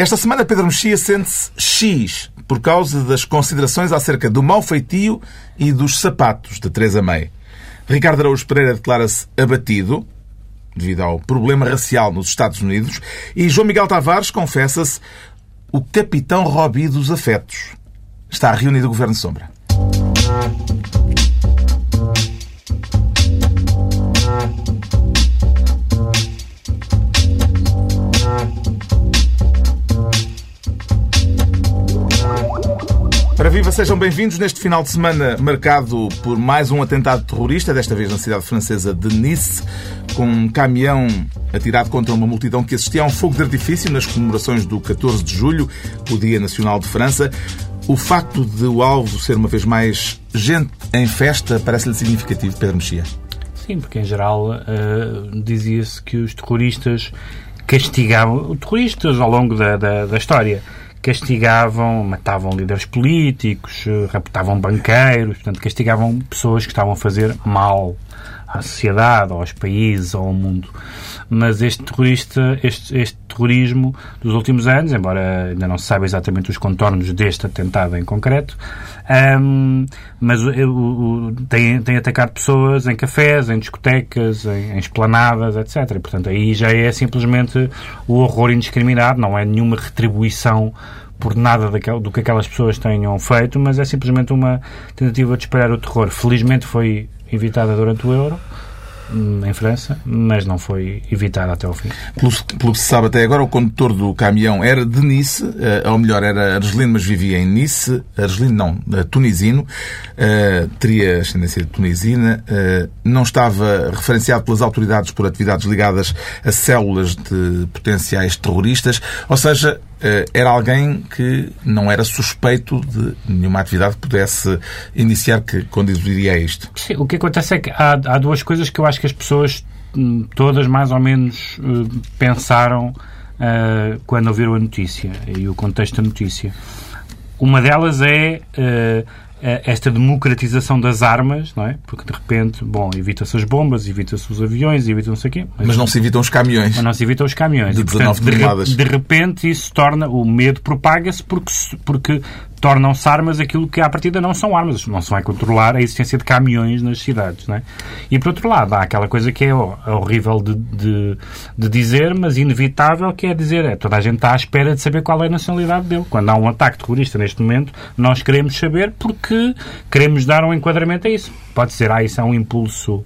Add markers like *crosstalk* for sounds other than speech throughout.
Esta semana Pedro Mexia sente-se X por causa das considerações acerca do mau feitio e dos sapatos de Teresa May. Ricardo Araújo Pereira declara-se abatido devido ao problema racial nos Estados Unidos e João Miguel Tavares confessa-se o capitão Robi dos afetos. Está reunido o Governo Sombra. Para viva, sejam bem-vindos neste final de semana marcado por mais um atentado terrorista, desta vez na cidade francesa de Nice, com um caminhão atirado contra uma multidão que assistia a um fogo de artifício nas comemorações do 14 de julho, o Dia Nacional de França. O facto de o alvo ser uma vez mais gente em festa parece-lhe significativo, Pedro Mexia? Sim, porque em geral uh, dizia-se que os terroristas castigavam, terroristas ao longo da, da, da história, castigavam, matavam líderes políticos, eh, raptavam banqueiros, portanto, castigavam pessoas que estavam a fazer mal à sociedade, aos países, ao mundo. Mas este terrorista, este, este terrorismo dos últimos anos, embora ainda não se saiba exatamente os contornos deste atentado em concreto, um, mas tem, tem atacado pessoas em cafés, em discotecas, em, em esplanadas, etc. E, portanto, aí já é simplesmente o horror indiscriminado, não é nenhuma retribuição por nada do que aquelas pessoas tenham feito, mas é simplesmente uma tentativa de espalhar o terror. Felizmente foi evitada durante o Euro, hum, em França, mas não foi evitada até ao fim. Pelo, pelo, que se sabe até agora, o condutor do caminhão era de Nice, uh, ou melhor, era argelino, mas vivia em Nice. Argelino não, uh, tunisino. Uh, teria ascendência tunisina. Não estava referenciado pelas autoridades por atividades ligadas a células de potenciais terroristas. Ou seja, eh, era alguém que não era suspeito de nenhuma atividade que pudesse iniciar que conduziria a isto. Sim, o que acontece é que há, há duas coisas que eu acho que as pessoas hum, todas mais ou menos uh, pensaram uh, quando ouviram a notícia e o contexto da notícia. Uma delas é uh, esta democratização das armas, não é? Porque de repente, bom, evita-se as bombas, evita-se os aviões, evita-se não sei o quê. Mas, mas, não se evitam os caminhões. Mas não se evitam os caminhões. De, e, portanto, de, de, repente isso torna, o medo propaga-se porque, porque tornam-se armas aquilo que à partida não são armas. Não se vai controlar a existência de caminhões nas cidades. Não é? E por outro lado, há aquela coisa que é horrível de, de, de, dizer, mas inevitável, que é dizer é, toda a gente está à espera de saber qual é a nacionalidade dele. Quando há um ataque terrorista neste momento, nós queremos saber porque queremos dar um enquadramento a isso. Pode ser, ah, isso é um impulso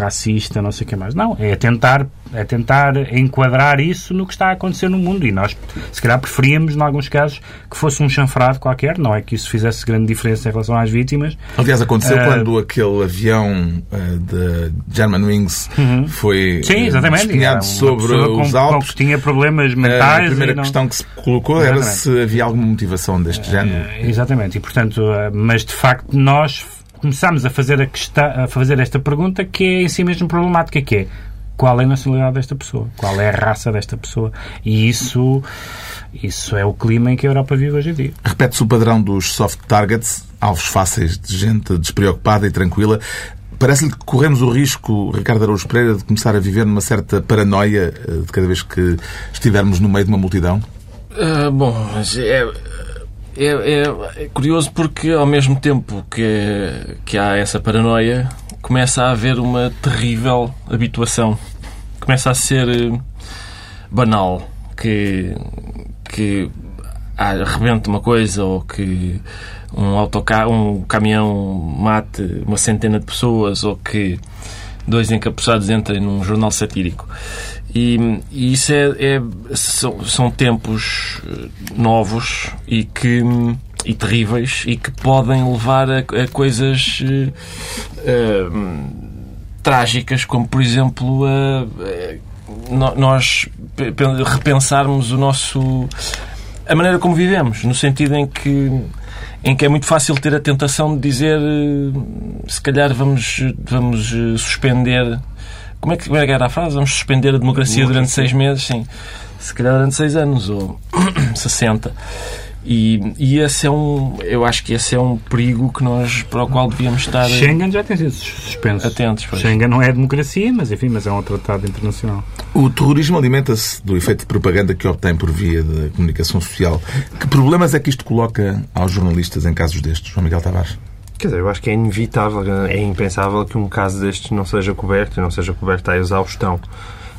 racista, não sei o que mais. Não, é tentar, é tentar enquadrar isso no que está a acontecer no mundo. E nós, se calhar, preferíamos, em alguns casos, que fosse um chanfrado qualquer. Não é que isso fizesse grande diferença em relação às vítimas. Aliás, aconteceu uh, quando aquele avião uh, de Germanwings uhum. foi Sim, exatamente. Um, sobre os com, Alpes. Com, tinha problemas mentais. a primeira não... questão que se colocou exatamente. era se havia alguma motivação deste uh, género. Exatamente. E, portanto, mas de facto nós começámos a fazer, a, questão, a fazer esta pergunta que é em si mesmo problemática, que é qual é a nacionalidade desta pessoa? Qual é a raça desta pessoa? E isso, isso é o clima em que a Europa vive hoje em dia. Repete-se o padrão dos soft targets, alvos fáceis de gente despreocupada e tranquila. Parece-lhe que corremos o risco, Ricardo Araújo Pereira, de começar a viver numa certa paranoia eh, de cada vez que estivermos no meio de uma multidão? Uh, bom, mas é, é, é, curioso porque, ao mesmo tempo que, que há essa paranoia, começa a haver uma terrível habituação. Começa a ser eh, banal que, que arrebente uma coisa ou que um autocarro, um caminhão mate uma centena de pessoas ou que dois encapuçados entrem num jornal satírico. E, e isso é, é são, são, tempos eh, novos e que e terríveis e que podem levar a, a coisas uh, trágicas, como por exemplo uh, nós repensarmos o nosso a maneira como vivemos, no sentido em que em que é muito fácil ter a tentação de dizer se calhar vamos vamos suspender como é que, como é que era a frase? Vamos suspender a democracia durante seis meses? Sim. Se calhar durante seis anos ou *clears throat* 60. E, e esse é um, eu acho que esse é um perigo que nós, para o qual devíamos estar Schengen já tem sido suspenso. atentos. pois. Schengen não é democracia, mas enfim, mas é um tratado internacional. O terrorismo alimenta-se do efeito de propaganda que obtém por via da comunicação social. Que problemas é que isto coloca aos jornalistas em casos destes, João Miguel Tavares? Quer dizer, eu acho que é inevitável, é impensável que um caso destes não seja coberto e não seja coberto à exaustão.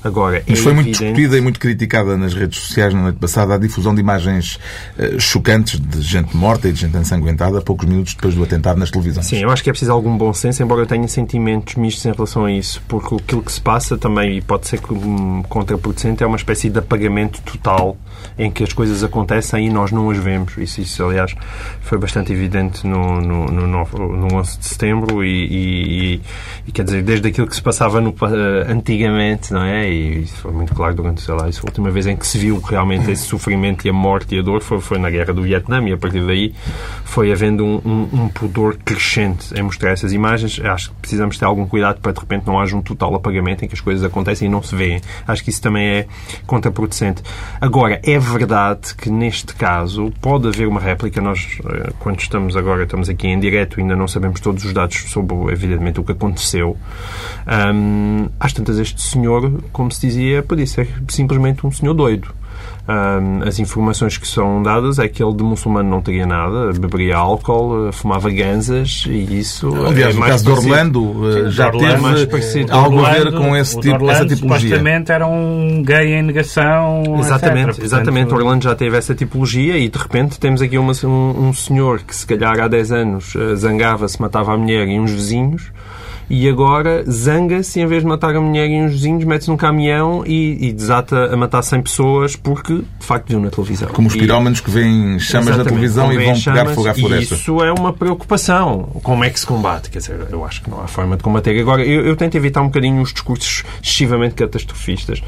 Agora, Mas é foi muito evidente- discutida e muito criticada nas redes sociais na noite passada a difusão de imagens eh, chocantes de gente morta e de gente ensanguentada poucos minutos depois do atentado nas televisões. Sim, eu acho que é preciso algum bom senso, embora eu tenha sentimentos mistos em relação a isso, porque aquilo que se passa também, e pode ser contraproducente, é uma espécie de apagamento total em que as coisas acontecem e nós não as vemos. Isso, isso aliás, foi bastante evidente no, no, no, no 11 de setembro e, e- e- quer dizer, desde aquilo que se passava no, eh, antigamente, não é? E isso foi muito claro durante, sei lá, a última vez em que se viu realmente esse sofrimento e a morte e a dor foi, foi na Guerra do Vietnã e a partir daí foi havendo um, um, um pudor crescente em mostrar essas imagens. Acho que precisamos ter algum cuidado para de repente não haja um total apagamento em que as coisas acontecem e não se veem. Acho que isso também é contraproducente. Agora, é verdade que neste caso pode haver uma réplica. Nós, eh, quando estamos agora, estamos aqui em direto, ainda não sabemos todos os dados sobre, evidentemente, o que aconteceu. Hum, às tantas, este senhor, como se dizia, podia ser simplesmente um senhor doido. Hum, as informações que são dadas é que ele de muçulmano não teria nada, beberia álcool, eh, fumava ganzas e isso. Aliás, é mais caso de Orlando eh, Sim, já o Orlando é mais teve parecido. algo a ver Orlando- com esse o tipo, Orlando, essa tipologia. supostamente era um gay em negação. Exatamente, etc. exatamente. Portanto, Orlando já teve essa tipologia e de repente temos aqui uma- um, um senhor que se calhar há 10 anos eh, zangava-se, matava a mulher e uns vizinhos e agora zanga-se e em vez de matar a mulher e uns vizinhos mete-se num caminhão e, e desata a matar 100 pessoas porque de facto viu na televisão. Como os pirómanos que veem chamas na televisão e vão pegar chamas, fogo à floresta. Isso é uma preocupação. Como é que se combate? Quer dizer, eu acho que não há forma de combater. Agora, eu, eu tento evitar um bocadinho os discursos excessivamente catastrofistas.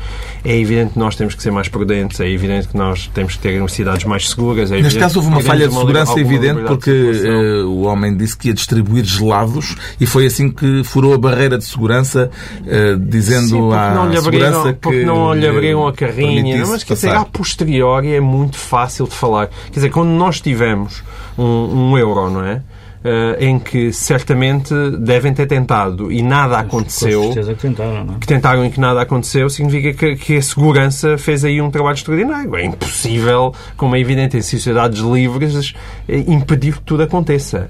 É evidente que nós temos que ser mais prudentes, é evidente que nós temos que ter universidades mais seguras. É Neste caso houve uma falha de segurança evidente porque eh, o homem disse que ia distribuir gelados e foi assim que furou a barreira de segurança eh, dizendo Sim, porque à não lhe segurança abriram, que porque não lhe abriram a carrinha. permitisse Mas quer dizer, a posteriori é muito fácil de falar. Quer dizer, quando nós tivemos um, um euro, não é? Eh, em que certamente devem ter tentado e nada Com aconteceu. certeza que tentaram, não é? que tentaram e que nada aconteceu, significa que, que a segurança fez aí um trabalho extraordinário. É impossível, como é evidente em sociedades livres, eh, impedir que tudo aconteça.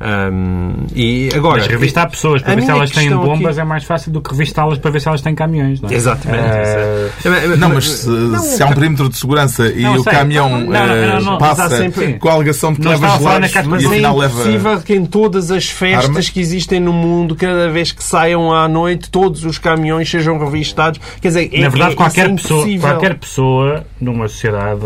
Ahm, e agora, Mas revistar pessoas para ver se elas têm questão aqui- bombas é mais fácil do que revistá-las para ver se elas têm caminhões, não é? Exatamente. Eh, Não, mas se, se há um perímetro de segurança e Não, o sei. caminhão Não, não, eh, não, não, passa sempre- com a alegação de que Não leva gelados e é afinal leva... impossível que em todas as festas Armas? que existem no mundo, cada vez que saiam à noite, todos os caminhões sejam revistados. Quer dizer, é, Na verdade, é, qualquer, é pessoa, impossível. qualquer pessoa, numa sociedade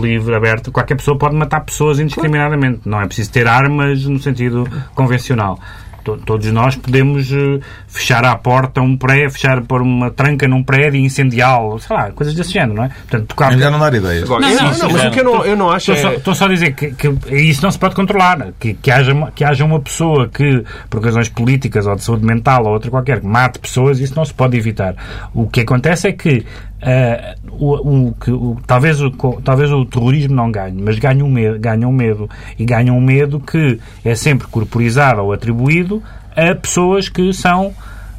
livre, aberta, qualquer pessoa pode matar pessoas indiscriminadamente. Não é preciso ter armas no sentido convencional. To- Todos nós podemos eh, fechar à porta um prédio, fechar por uma tranca num prédio e incendiá-lo, sei lá, coisas desse género, não é? Portanto, tocar Melhor não dar ideias. Não, eu- não, não, sim, mas o que eu não, eu não acho Estou só, é... estou só a dizer que, que isso não se pode controlar. Que, que, haja, uma- que haja uma pessoa que, por razões políticas ou de saúde mental ou outra qualquer, que mate pessoas, isso não se pode evitar. O que acontece é que, ah, o, o, que o- talvez, o, talvez o terrorismo não ganhe, mas ganha um medo, ganha um medo. E ganha um medo que é sempre corporizado ou atribuído a pessoas que são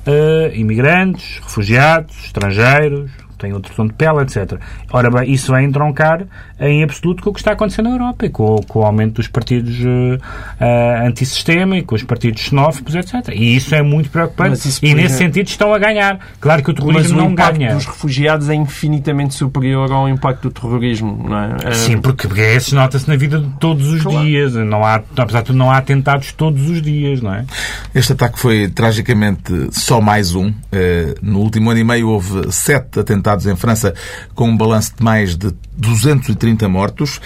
ah, imigrantes, refugiados, estrangeiros, têm outro tom de pele, etc. Ora bem, isso vai entroncar em absoluto com o que está acontecendo na Europa e com, com o aumento dos partidos eh, antissistema e com os partidos xenófobos, etc. E isso é muito preocupante Mas e nesse exemplo- sentido estão a ganhar. Claro que o Mas terrorismo o não impacto ganha. dos refugiados é infinitamente superior ao impacto do terrorismo, não é? Eh, Sim, porque, porque esse nota-se na vida de todos os Claro. dias. Não há, apesar de tudo, não há atentados todos os dias, não é? Este ataque foi tragicamente só mais um. Eh, No último ano e meio houve sete atentados em França, com um balanço de mais de 230 mortos.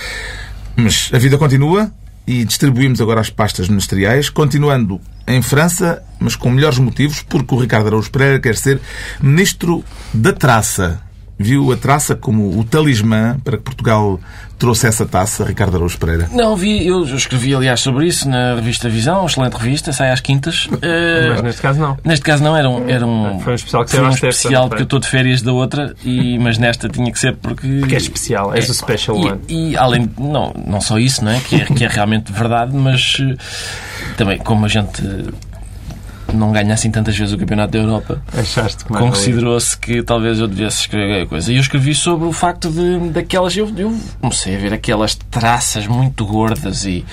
Mas a vida continua e distribuímos agora as pastas ministeriais, continuando em França, mas com melhores motivos, porque o Ricardo Araújo Pereira quer ser ministro da traça. Viu a traça como o talismã para que Portugal trouxe essa taça, Ricardo Araújo Pereira? Não, vi, eu escrevi aliás sobre isso na revista Visão, uma excelente revista, sai às quintas. *laughs* Eh, Mas neste caso não. Neste caso não, era um, era um, Foi um especial que foi um especial porque eu estou de férias da outra, e, mas nesta tinha que ser porque... Que é especial, és o special one. E, e além, não, não só isso, não é? Que, é? que é realmente verdade, mas eh, também como a gente não ganha assim tantas vezes o Campeonato da Europa, que considerou-se que talvez eu devesse escrever a coisa. E eu escrevi sobre o facto de daquelas. Eu, eu comecei a ver aquelas traças muito gordas e,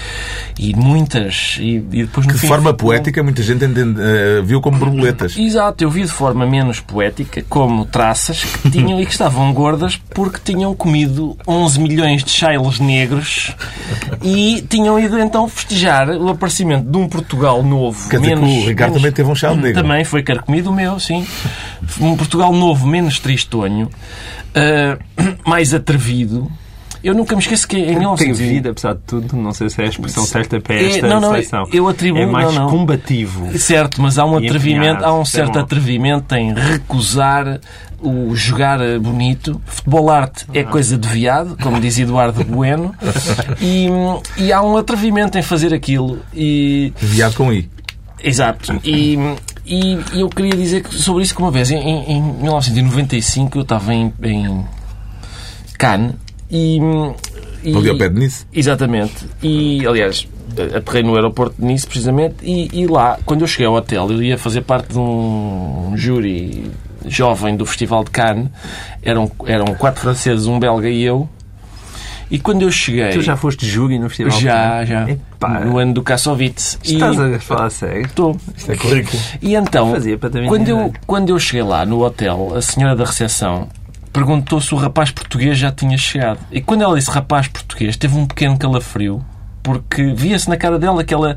e muitas. E, e depois Que de fim forma poética muita gente entende- eh, viu como borboletas. Exato, eu vi de forma menos poética como traças que tinham e que estavam gordas porque tinham comido 11 milhões de chailos negros e tinham ido então festejar o aparecimento de um Portugal novo. Quer dizer que menos, o Ricardo menos- também teve um chá negro. Também foi carcomido o meu, sim. Um Portugal novo, menos tristonho, ah, mais atrevido. Eu nunca me esqueço que em Tem 1900 e- vida, apesar de tudo, não sei se é a expressão certa para É, esta não, não, seleção. eu atribuo- É mais não, não. combativo. Certo, mas há um atrevimento, há um é certo atrevimento em recusar o jogar bonito. Futebol arte é coisa de viado, como diz Eduardo *laughs* Bueno, e, e há um atrevimento em fazer aquilo. E, Viado com I. exato. E, e eu queria dizer sobre isso que uma vez, em, em 1995, eu estava em, em Cannes e. e Ali ao pé de Nice. Exatamente. E, aliás, aterrei no aeroporto de Nice, precisamente, e, e lá, quando eu cheguei ao hotel, eu ia fazer parte de um júri jovem do Festival de Cannes. Eram, eram quatro franceses, um belga e eu. E quando eu cheguei... Tu já foste júri no festival? Já, já. Epá, No ano do Kassovitz. E- Estás a falar sério? Estou. Isto é currículo. E então, Fazia para ter quando eu, ideia. quando eu cheguei lá no hotel, a senhora da recepção perguntou se o rapaz português já tinha chegado. E quando ela disse rapaz português, teve um pequeno calafrio, porque via-se na cara dela que ela.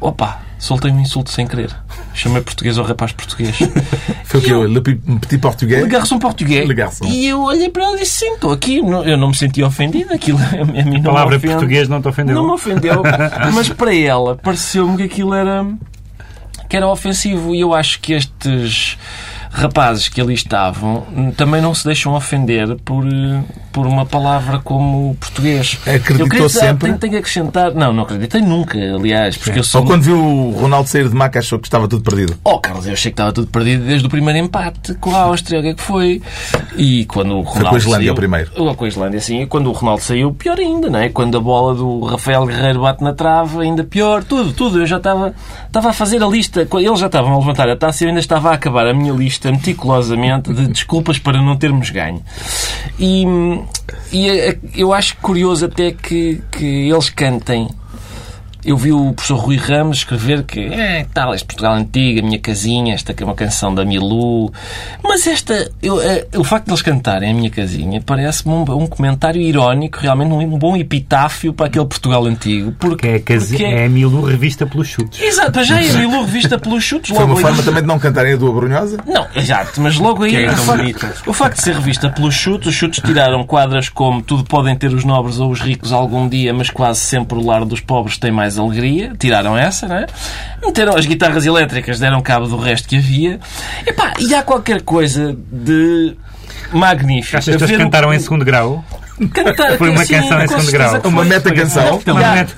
Opa, soltei um insulto sem querer. Chamei português ao rapaz português. *laughs* Foi o que? eu- Le petit português? Le garçom português. Le garçom. E eu olhei para ela e disse: sim, estou aqui. Eu não me senti ofendido. Aquilo a mim não A palavra ofende. português não te ofendeu? Não me ofendeu, *laughs* mas para ela pareceu-me que aquilo era que era ofensivo e eu acho que estes rapazes que ali estavam hum, também não se deixam ofender por, eh, por uma palavra como português. Acreditou eu queria sempre? Tenho, tenho que acrescentar. Não, não acreditei nunca, aliás, porque eu sou. Ou quando viu o Ronaldo sair de maca achou que estava tudo perdido? Oh, Carlos, eu achei que estava tudo perdido desde o primeiro empate com a Áustria. O que é que foi? E quando o Ronaldo com a Islândia saiu, o primeiro. Oh, Com a Islândia, sim. E quando o Ronaldo saiu, pior ainda, não é? Quando a bola do Rafael Guerreiro bate na trave, ainda pior. Tudo, tudo. Eu já estava, estava a fazer a lista. Eles já estavam a levantar a taça e eu ainda estava a acabar a minha lista meticulosamente de desculpas para não termos ganho. E, e eh, eu acho curioso até que, que eles cantem eu vi o professor Rui Ramos escrever que é, tal, este Portugal antigo, a minha casinha, esta que é uma canção da Milu. Mas esta, eu, eh, o facto de eles cantarem a minha casinha parece-me um, um comentário irónico, realmente um, bom epitáfio para aquele Portugal antigo. Porque, Que é, a case- porque- é a Milu revista pelos chutes. Exato, já é a Milu revista pelos chutes. Foi logo uma aí- forma também de não cantarem a do Abrunhosa? não, exato, mas logo aí Que é o, facto, o facto de ser revista pelos chutes, os chutes tiraram quadras como tudo podem ter os nobres ou os ricos algum dia, mas quase sempre o lar dos pobres tem mais alegria. Tiraram essa, não é? Meteram as guitarras elétricas, deram cabo do resto que havia. Epá, e há qualquer coisa de magnífico. Achas que eles o- cantaram em segundo grau? Cantar, Foi uma canção em segundo grau. Uma meta-canção?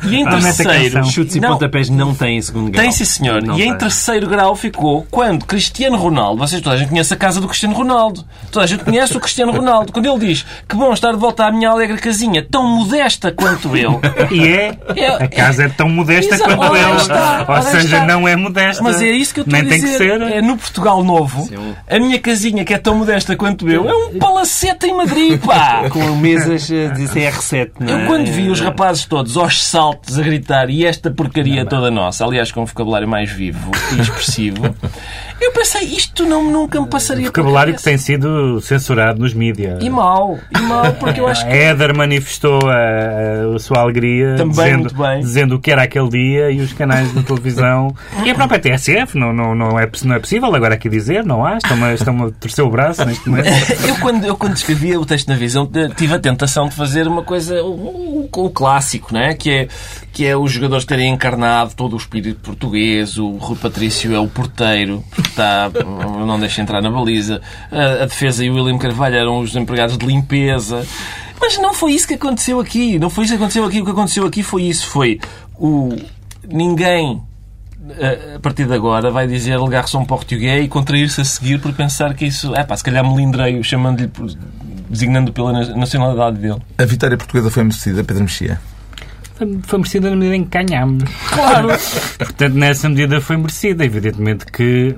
E em uma terceiro. Chutes e Não. pontapés não têm segundo grau. tem sim, senhor. Não e em tem. terceiro grau ficou quando Cristiano Ronaldo, vocês toda a gente conhece a casa do Cristiano Ronaldo, toda a gente conhece o Cristiano *laughs* Ronaldo, quando ele diz que bom estar de volta à minha alegre casinha, tão modesta quanto eu. E é. É- A casa é tão modesta Exato. quanto ela. está, Ou seja, está. não é modesta. Mas é isso que eu estou Nem a tem dizer. que ser. É no Portugal Novo, a minha casinha, que é tão modesta quanto eu, é um palacete em Madrid, pá! Com mesas eh, de CR7, não é? Eu quando vi os rapazes todos aos saltos a gritar e esta porcaria toda nossa, aliás com um vocabulário mais vivo e expressivo, *laughs* eu pensei, isto não, nunca me passaria Vocabulário que tem sido censurado nos mídias. E mal, e mal, porque eu *laughs* acho que... Éder manifestou a, a sua alegria Também, dizendo, muito bem. dizendo o que era aquele dia e os canais de televisão e a própria TSF não, não, não, é, não é possível agora aqui dizer, não há, estão-me estão a torcer o braço neste momento. *laughs* Eu quando, eu quando escrevia o texto na visão estive atento tentação de fazer uma coisa, o, o, o clássico, não é? Que, é? que é os jogadores terem encarnado todo o espírito português, o Rui Patrício é o porteiro, porque está, *laughs* não deixa entrar na baliza, a, a defesa e o William Carvalho eram os empregados de limpeza. Mas não foi isso que aconteceu aqui. Não foi isso que aconteceu aqui. O que aconteceu aqui foi isso. Foi o... Ninguém a partir de agora vai dizer alegar São Português e contrair-se a seguir por pensar que isso, é pá, se calhar melindreio, chamando-lhe, designando pela nacionalidade dele. A vitória portuguesa foi merecida, Pedro Mexia? Foi, foi merecida na medida em que ganhámos. Claro! *laughs* Portanto, nessa medida foi merecida. Evidentemente que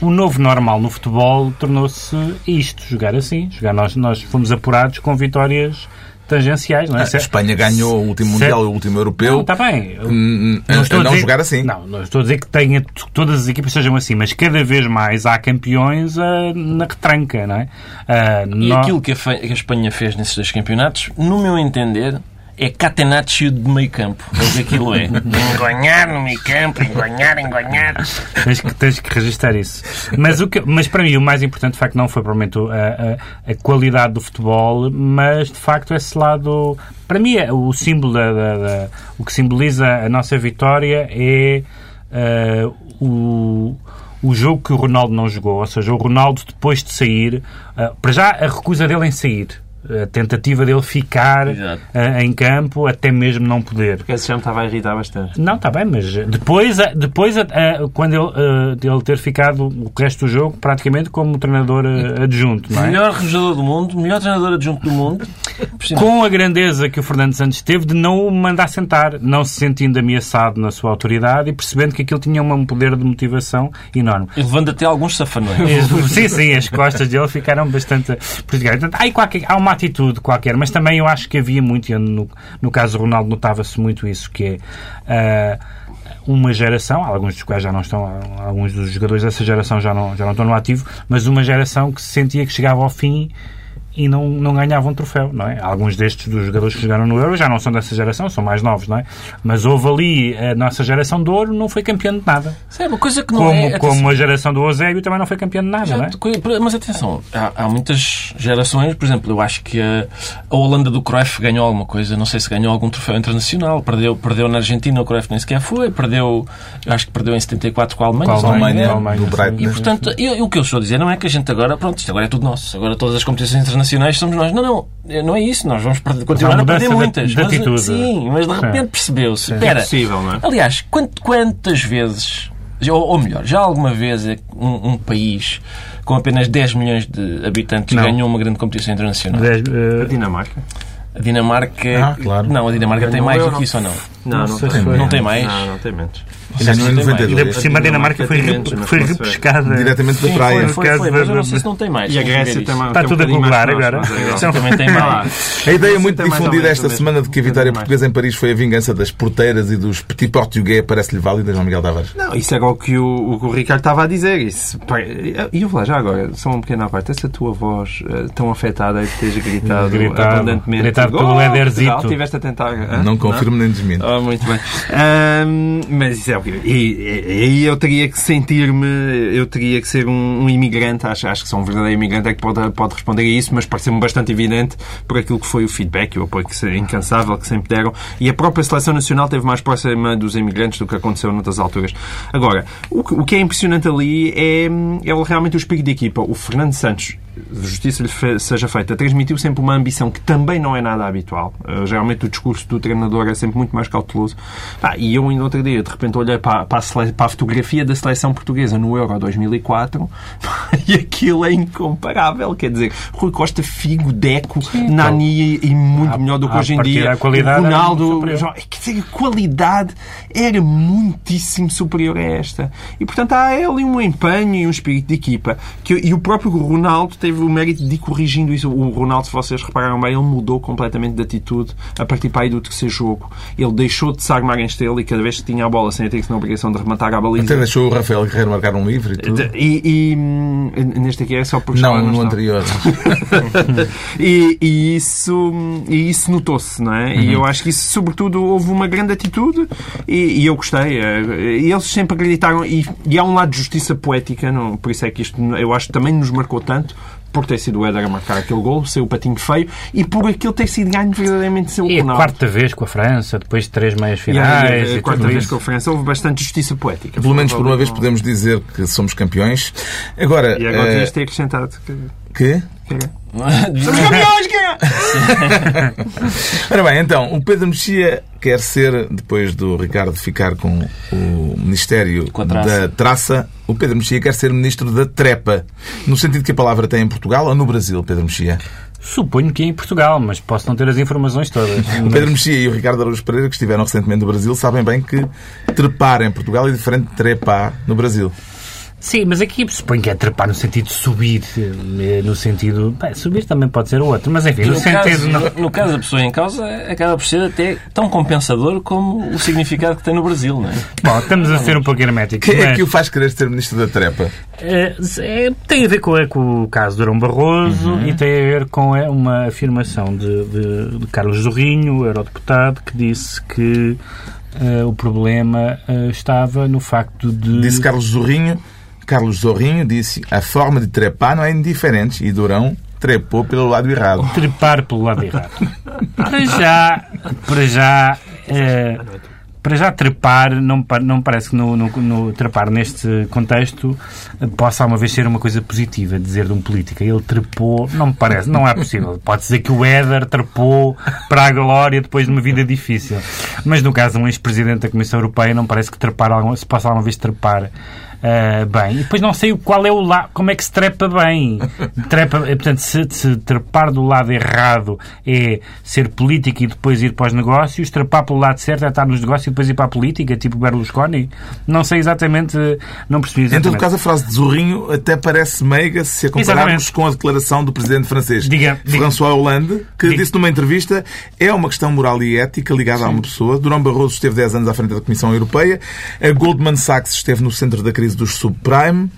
o, o novo normal no futebol tornou-se isto, jogar assim. Jogar nós, nós fomos apurados com vitórias tangenciais. Não é? A Espanha ganhou o último Mundial, o último Europeu. Não, está bem. Hum, a, a não jogar assim. Não, não estou a dizer que tenha, todas as equipas sejam assim, mas cada vez mais há campeões uh, na retranca, não é? Uh, e no... aquilo que a, que a Espanha fez nesses dois campeonatos, no meu entender, é catenaccio de meio campo. É o que aquilo é. engonhar no meio campo, engonhar, engonhar. Tens que, tens que registrar isso. Mas, o que, mas para mim o mais importante, de facto, não foi provavelmente a, a, a qualidade do futebol, mas de facto esse lado. Para mim, é o símbolo da, da, da o que simboliza a nossa vitória é uh, o o jogo que o Ronaldo não jogou, ou seja, o Ronaldo depois de sair, uh, para já a recusa dele em sair, a tentativa dele ficar uh, em campo até mesmo não poder. Porque esse já me estava a irritar bastante. Não, está bem, mas depois, depois uh, quando ele, uh, ele ter ficado o resto do jogo praticamente como treinador adjunto, não é? Melhor jogador do mundo, melhor treinador adjunto do mundo. Com a grandeza que o Fernando Santos teve de não o mandar sentar, não se sentindo ameaçado na sua autoridade e percebendo que aquilo tinha um poder de motivação enorme. E levando até alguns safanões. *laughs* sim, sim, as costas dele ficaram bastante... Portanto, há, qualquer, há uma atitude qualquer, mas também eu acho que havia muito, e no, no caso do Ronaldo notava-se muito isso, que é uh, uma geração, alguns dos quais já não estão, alguns dos jogadores dessa geração já não, já não estão no ativo, mas uma geração que se sentia que chegava ao fim e não, não ganhavam troféu, não é? Alguns destes dos jogadores que jogaram no Euro já não são dessa geração, são mais novos, não é? Mas houve ali, a nossa geração de ouro não foi campeã de nada. Sim, uma coisa que não como, é... Como a geração do Eusébio também não foi campeã de nada, já, não é? Mas atenção, há, há, muitas gerações, por exemplo, eu acho que a, a, Holanda do Cruyff ganhou alguma coisa, não sei se ganhou algum troféu internacional, perdeu, perdeu na Argentina, o Cruyff nem sequer foi, perdeu, eu acho que perdeu em 74 com a Alemanha. Com a Alemanha, Alemanha, do Brighton. E, portanto, eu, o que eu estou a dizer não é que a gente agora, pronto, isto agora é tudo nosso, agora todas as competições internacionais somos nós. Não, não, não, não é isso. Nós vamos perder, continuar a perder muitas. De, de mas, atitude. sim, mas de repente percebeu-se. É possível, não é? Aliás, quant, quantas vezes, ou, ou, melhor, já alguma vez é um, um, país com apenas 10 milhões de habitantes não. ganhou uma grande competição internacional? 10, uh... A Dinamarca. A Dinamarca. Ah, claro. Não, a Dinamarca tem mais do que isso ou não? Não, não, não, tem, não tem mais. Não, não tem menos. Ganhou em 92. Ainda por cima a Dinamarca foi, foi repescada. Diretamente da praia. Foi, foi, foi, mas eu não sei se não tem mais. E a Grécia também. Está tudo a googlar agora. Também tem mais. A ideia muito difundida esta semana de que a vitória portuguesa em Paris foi a vingança das porteiras e dos petit português parece-lhe válida, João Miguel Tavares? Não, isso é o que o, o, que o Ricardo estava a dizer. Isso, e eu vou lá já agora, só um pequeno à parte. Essa tua voz uh, tão afetada que esteja gritado, gritado abundantemente. Gritado pelo Ederzito. Tiveste a tentar. Não confirmo nem desminto. Oh, muito bem. Um, mas isso é que. E aí eu teria que sentir-me, eu teria que ser um, um, imigrante, acho, acho que sou um verdadeiro imigrante é que pode, pode responder a isso, mas parece-me bastante evidente por aquilo que foi o feedback e o apoio que, incansável que sempre deram. E a própria seleção nacional teve mais próxima dos imigrantes do que aconteceu noutras alturas. Agora, o, o que é impressionante ali é, é realmente o espírito de equipa. O Fernando Santos justiça lhe seja feita, transmitiu sempre uma ambição que também não é nada habitual. Uh, geralmente o discurso do treinador é sempre muito mais cauteloso. Ah, e eu ainda outro dia, de repente, olhei para, para, a, para, a, fotografia da seleção portuguesa no Euro 2004 *laughs* e aquilo é incomparável. Quer dizer, Rui Costa, Figo, Deco, Sim, Nani então, e muito melhor do que hoje em dia. A qualidade Ronaldo, quer dizer, a qualidade era muitíssimo superior a esta. E portanto há ali um empenho e um espírito de equipa. Que, e o próprio Ronaldo teve o mérito de ir corrigindo isso. O Ronaldo, se vocês repararam bem, ele mudou completamente de atitude a partir para aí do terceiro jogo. Ele deixou de se armar em estrela e cada vez que tinha a bola sem ter que na obrigação de rematar a baliza. Até deixou o Rafael Guerreiro marcar um livre e tudo. E, e hum, neste aqui é só por Não, no anterior. *laughs* e, e, isso, e isso notou-se, não é? Uhum. E eu acho que isso, sobretudo, houve uma grande atitude e, e eu gostei. E eles sempre acreditaram. E, e há um lado de justiça poética, não, por isso é que isto eu acho também nos marcou tanto por ter sido o Éder a marcar aquele gol, ser o patinho feio e por aquilo ter sido ganho verdadeiramente sem o E a penal. quarta vez com a França, depois de três meias E a- finais a, e, quarta tudo vez isso. com a França houve bastante justiça poética. Pelo menos por uma vez podemos dizer que somos campeões. Agora, E agora eh, devias ter acrescentado que... que? que Somos campeões, cara! Ora bem, então, o Pedro Mexia quer ser, depois do Ricardo ficar com o Ministério traça. da Traça, o Pedro Mexia quer ser Ministro da Trepa. No sentido que a palavra tem em Portugal ou no Brasil, Pedro Mexia? Suponho que é em Portugal, mas posso não ter as informações todas. O Pedro Mexia e o Ricardo Araújo Pereira, que estiveram recentemente no Brasil, sabem bem que trepar em Portugal é diferente de trepar no Brasil. Sim, mas aqui suponho que é trepar no sentido de subir. eh, No sentido. Bem, subir também pode ser outro, mas enfim, no, No sentido. caso, não- no, caso da pessoa em causa, acaba por ser até tão compensador como o significado que tem no Brasil, não é? Bom, estamos a ser um pouco herméticos. Quem é mas, que o faz querer ser Ministro da Trepa? eh, é, tem a ver com, com o caso de Durão Barroso e tem a ver com eh, uma afirmação de, de- de Carlos Zorrinho, eurodeputado, que disse que eh, o problema eh, estava no facto de. Disse Carlos Zorrinho. Carlos Zorrinho disse a forma de trepar não é indiferente e Durão trepou pelo lado errado. trepar pelo lado errado. Para já, para já, eh, para já trepar, não, não parece que no, no, no trepar neste contexto eh, possa uma vez ser uma coisa positiva, dizer de um político. Ele trepou, não me parece, não é possível. Pode dizer que o Éder trepou para a glória depois de uma vida difícil. Mas no caso de um ex-presidente da Comissão Europeia, não parece que trepar, se possa alguma vez trepar ah, bem. E depois não sei qual é o lado, como é que se trepa bem. *laughs* Trepa, eh, portanto, se, se trepar do lado errado é ser político e depois ir para os negócios, trepar pelo lado certo é estar nos negócios e depois ir para a política, tipo Berlusconi. Não sei exatamente, não percebi Em exatamente. todo caso, a frase de Zorrinho até parece meiga se a compararmos Exatamente. com a declaração do presidente francês Diga- diga- François Hollande, que Diga- disse numa entrevista é uma questão moral e ética ligada a uma pessoa. Durão Barroso esteve 10 anos à frente da Comissão Europeia, a Goldman Sachs esteve no centro da crise dos subprime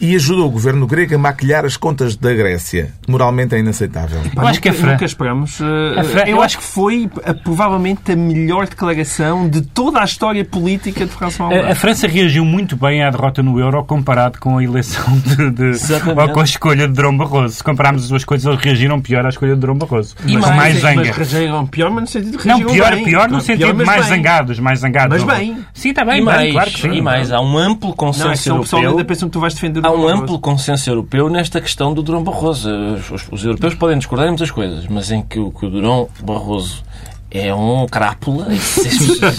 e ajudou o governo grego a maquilhar as contas da Grécia. Moralmente é inaceitável. Eu acho que a Fran- nunca esperamos. eh, A Fran- eu acho que foi provavelmente a melhor declaração de toda a história política de François A, a Hollande. França reagiu muito bem à derrota no Euro comparado com a eleição de, de ou com a escolha de Drão Barroso. Se compararmos as duas coisas, eles reagiram pior à escolha de Drão Barroso. E com mais- mais zanga. Mas reagiram pior, mas no sentido de Não, pior, bem. pior no Não, sentido mas mais bem. zangados, mais zangados. Mas Não- bem. Sim, está bem, e, bem, mais, claro que sim. e mais, há um amplo Não, é consenso que o pessoal ainda europeu. pensam que tu vais defender o Há um amplo consenso europeu nesta questão do Durão Barroso. Os, os- os europeus podem discordar em muitas coisas, mas em que, o- que o Durão Barroso é um crápula. *laughs* pessoas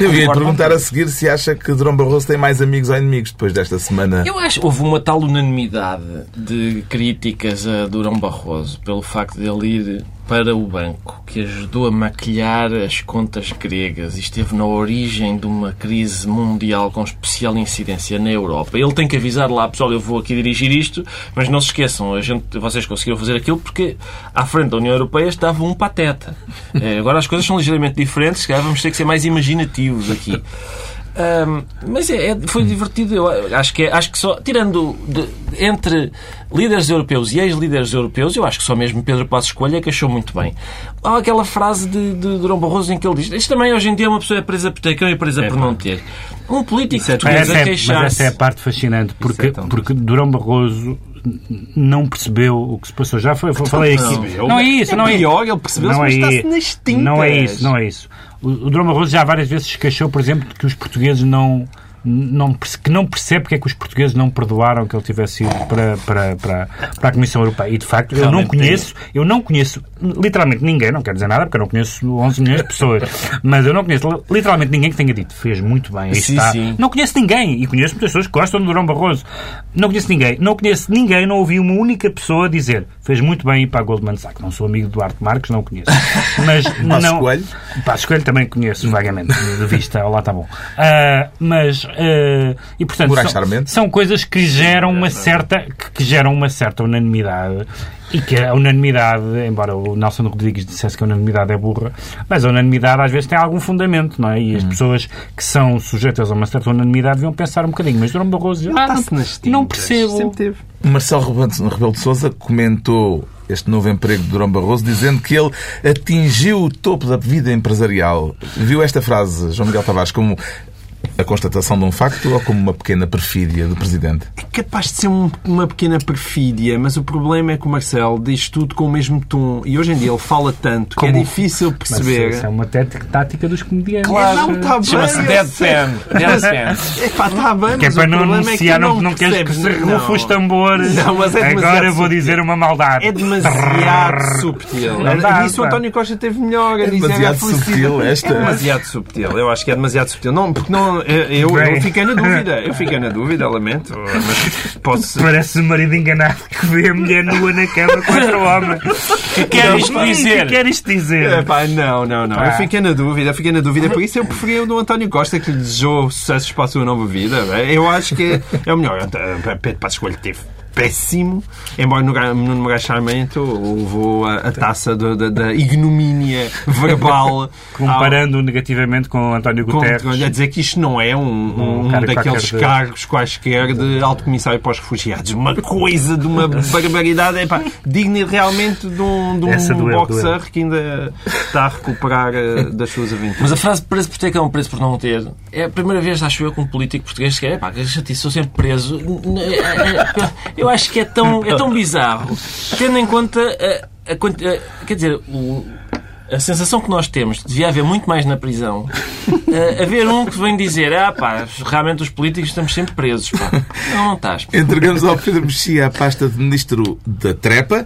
Eu ia perguntar a seguir se acha que Durão Barroso tem mais amigos ou inimigos depois desta semana. Eu acho que houve uma tal unanimidade de críticas a Durão Barroso pelo facto de ele ir para o banco, que ajudou a maquilhar as contas gregas e esteve na origem de uma crise mundial com especial incidência na Europa. Ele tem que avisar lá, pessoal, eu vou aqui dirigir isto, mas não se esqueçam, a gente, vocês conseguiram fazer aquilo porque à frente da União Europeia estava um pateta. Eh, Agora as coisas são ligeiramente diferentes, se calhar vamos ter que ser mais imaginativos aqui. Ahm, mas é, é- foi divertido. Eu acho que, é- acho que só, tirando de- entre líderes europeus e ex-líderes europeus, eu acho que só mesmo Pedro Passos Coelho é que achou muito bem. Há aquela frase de, de Durão Barroso em que ele diz: Isto também hoje em dia uma pessoa é presa por ter cão e presa por não ter. Um político é português essa, a é, mas essa é a queixar-se. parte fascinante, porque, é porque Durão Barroso não percebeu o que se passou. Já foi, foi- falei aqui. percebeu. Não é isso, É não é pior, ele percebeu-se, não mas é está-se nas tintas. Não é isso, não é isso. O, o Durão Barroso já várias vezes se queixou, por exemplo, de que os portugueses não. Não, que não percebe porque é que os portugueses não perdoaram que ele tivesse ido para, para, para, para a Comissão Europeia. E, de facto, eu não Realmente conheço, eu não conheço literalmente ninguém, não quero dizer nada porque eu não conheço 11 milhões de pessoas, mas eu não conheço literalmente ninguém que tenha dito fez muito bem, aí Sim, está. sim. Não conheço ninguém. E conheço muitas pessoas que gostam de Durão Barroso. Não conheço ninguém. Não conheço ninguém, não ouvi uma única pessoa dizer fez muito bem ir para a Goldman Sachs. Não sou amigo do Duarte Marques, não o conheço. Mas *laughs* não... Coelho? Passos Coelho também conheço vagamente, de vista. Olá, está bom. Ah, mas... ah, e, portanto, são, são coisas que geram uma certa... Que, que geram uma certa unanimidade. E que a unanimidade, embora o Nelson Rodrigues dissesse que a unanimidade é burra, mas a unanimidade às vezes tem algum fundamento, não é? E as pessoas que são sujeitas a uma certa unanimidade deviam pensar um bocadinho. Mas Durão Barroso, Ele ah, tintas. não percebo. Sempre teve. Marcelo Rebelo Rebelo de Sousa comentou este novo emprego de Durão Barroso dizendo que ele atingiu o topo da vida empresarial. Viu esta frase, João Miguel Tavares, como a constatação de um facto ou como uma pequena perfídia do Presidente? É capaz de ser um- uma pequena perfídia, mas o problema é que o Marcelo diz tudo com o mesmo tom. E hoje em dia ele fala tanto que é Como- difícil Mas perceber. isso é uma tática, dos comediantes. Claro. Não, tá bem, Chama-se Deadpan. Deadpan. Epá, está bem, Que é mas para o não problema é anunciar, que não, não, não queres que se não. rufe os tambores. Não, mas é Agora vou dizer uma maldade. É demasiado subtil. Não dá, Nisso o pá. António Costa teve melhor a É dizer demasiado subtil esta. É demasiado subtil. Eu acho que é demasiado subtil. Não, porque não, eu, eu, Bem. eu fiquei na dúvida. Eu fiquei na *laughs* dúvida, lamento. Mas posso. Parece o marido enganado que vê a mulher nua na cama com outro homem. que quer isto dizer? que quer isto dizer? É, pá, não, não, não. Pá. Eu fiquei na dúvida, fiquei na dúvida. Por isso eu preferi o do António Costa, que lhe desejou sucessos para a sua nova vida. Eu acho que é o melhor. Pedro Passos Coelho teve péssimo, embora no Nuno Charmento levou a, a taça do- da, da ignomínia verbal. *laughs* Comparando negativamente com António Com, Guterres. a dizer que isto não é um, um, Um cargo daqueles qualquer de- cargos quaisquer de alto comissário para os refugiados. Uma coisa de uma *laughs* barbaridade, é pá, digna realmente de um, de um boxer doeu. que ainda está a recuperar eh, das suas aventuras. Mas a frase preço por ter que é um preço por não ter é a primeira vez, acho eu, que um político português que é pá, que chatice, sou sempre preso. Eu acho que é tão, é tão bizarro, tendo em conta a, a a- quer dizer, o- a sensação que nós temos de devia haver muito mais na prisão. *laughs* eh, haver um que vem dizer, ah pá, realmente os políticos estamos sempre presos. Pá. Não, não estás. pá. Entregamos ao Pedro Mexia a pasta de Ministro da Trepa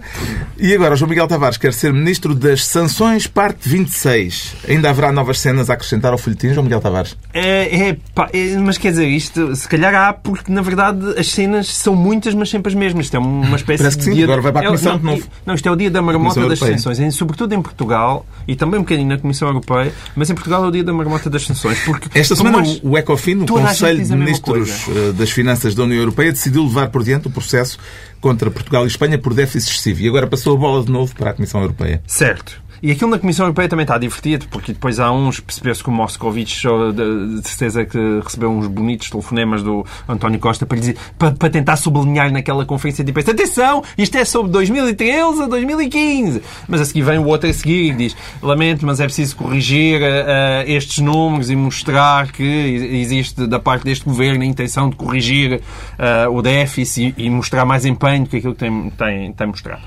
e agora o João Miguel Tavares quer ser Ministro das Sanções, parte 26. Ainda haverá novas cenas a acrescentar ao folhetim, João Miguel Tavares? É, é, pá, é, mas quer dizer, isto se calhar há, porque na verdade as cenas são muitas, mas sempre as mesmas. Isto é uma espécie Parece que de sim, dia agora vai para a é, Comissão não, de novo. Não, isto é o dia da marmota das sanções, em- sobretudo em Portugal e também um bocadinho na Comissão Europeia, mas em Portugal é o dia da marmota das sanções. Porque, Esta semana nós- o Ecofin, o Conselho de Ministros eh, das Finanças da União Europeia, decidiu levar por diante o processo contra Portugal e Espanha por déficit excessivo e agora passou a bola de novo para a Comissão Europeia. Certo. E aquilo na Comissão Europeia também está divertido, porque depois há uns, percebeu-se que o Moscovici só de certeza que recebeu uns bonitos telefonemas do António Costa para, dizer, para, para tentar sublinhar naquela conferência de imprensa atenção, isto é sobre 2013 a 2015. Mas a seguir vem o outro a seguir e diz lamento, mas é preciso corrigir eh, estes números e mostrar que existe da parte deste governo a intenção de corrigir eh, o déficit e, e mostrar mais empenho do que aquilo que tem, tem, tem mostrado.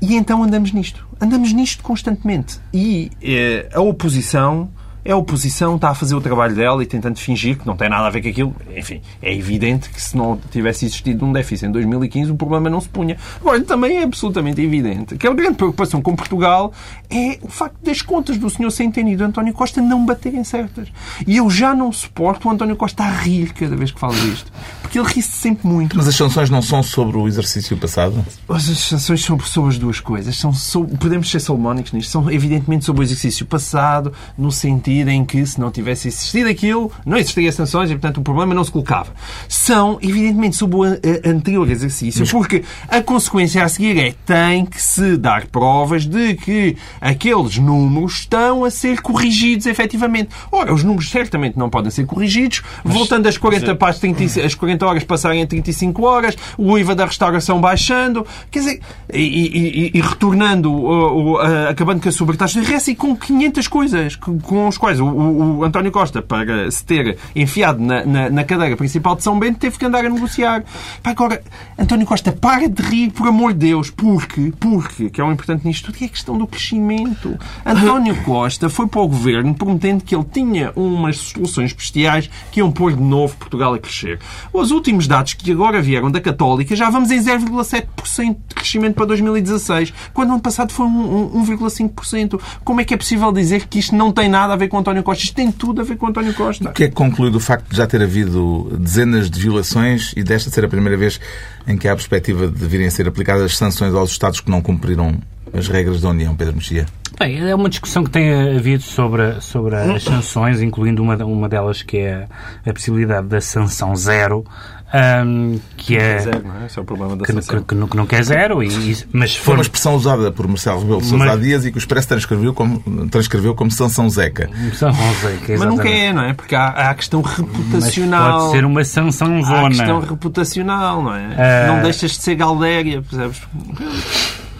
E então andamos nisto. Andamos nisto constantemente. E eh, a oposição, a oposição está a fazer o trabalho dela e tentando fingir que não tem nada a ver com aquilo. Enfim, é evidente que se não tivesse existido um déficit em 2015, o problema não se punha. Agora, também é absolutamente evidente que a grande preocupação com Portugal é o facto das contas do Sr. Centeno e do António Costa não baterem certas. E eu já não suporto o António Costa a rir cada vez que fala disto. Porque ele ri-se sempre muito. Mas as sanções não são sobre o exercício passado? As sanções são sobre as duas coisas. São sobre- podemos ser salomónicos nisto. São evidentemente sobre o exercício passado, no sentido em que se não tivesse existido aquilo, não existiria sanções e, portanto, o problema não se colocava. São, evidentemente, sobre o a- a- anterior exercício, porque a consequência a seguir é tem que se dar provas de que aqueles números estão a ser corrigidos efetivamente. Ora, os números certamente não podem ser corrigidos, voltando às 40 para as 30, as 40 horas passarem a 35 horas, o IVA da restauração baixando, quer dizer, e, e- e- e retornando, acabando com a sobretaxa de IRS e com 500 coisas com, com quais o, o- o António Costa, para se ter enfiado na, na, na cadeira principal de São Bento, teve que andar a negociar. Pá, agora, António Costa, para de rir, por amor de Deus, porque, porque, que é o importante nisto tudo, é a questão do crescimento. António *laughs* Costa foi para o governo prometendo que ele tinha umas soluções bestiais que iam pôr de novo Portugal a crescer. Os últimos dados que agora vieram da Católica, já vamos em 0,7% de crescimento para 2016, quando ano passado foi um, um 1,5%. Como é que é possível dizer que isto não tem nada a ver com António Costa? Isto tem tudo a ver com António Costa. O que é que conclui do facto de já ter havido dezenas de violações e desta ser a primeira vez em que há a perspectiva de virem a ser aplicadas sanções aos Estados que não cumpriram as regras da União, Pedro Mexia? Bem, é uma discussão que tem havido sobre, sobre as sanções, incluindo uma, uma delas que é a possibilidade da sanção zero, ahm, que é. Zero, não é? Esse é o problema da Que, que, que não- que não quer zero, e, e- mas Foi uma expressão usada por Marcelo Rebelo de Sousa Mas- há dias e que o Expresso transcreveu como, transcreveu como sanção Zeca. sanção zero, que é Mas nunca exatamente- é, não é? Porque há, há a questão Mas reputacional. pode ser uma sanção Há a zona. questão reputacional, não é? Ah. Não deixas de ser galdéria, percebes?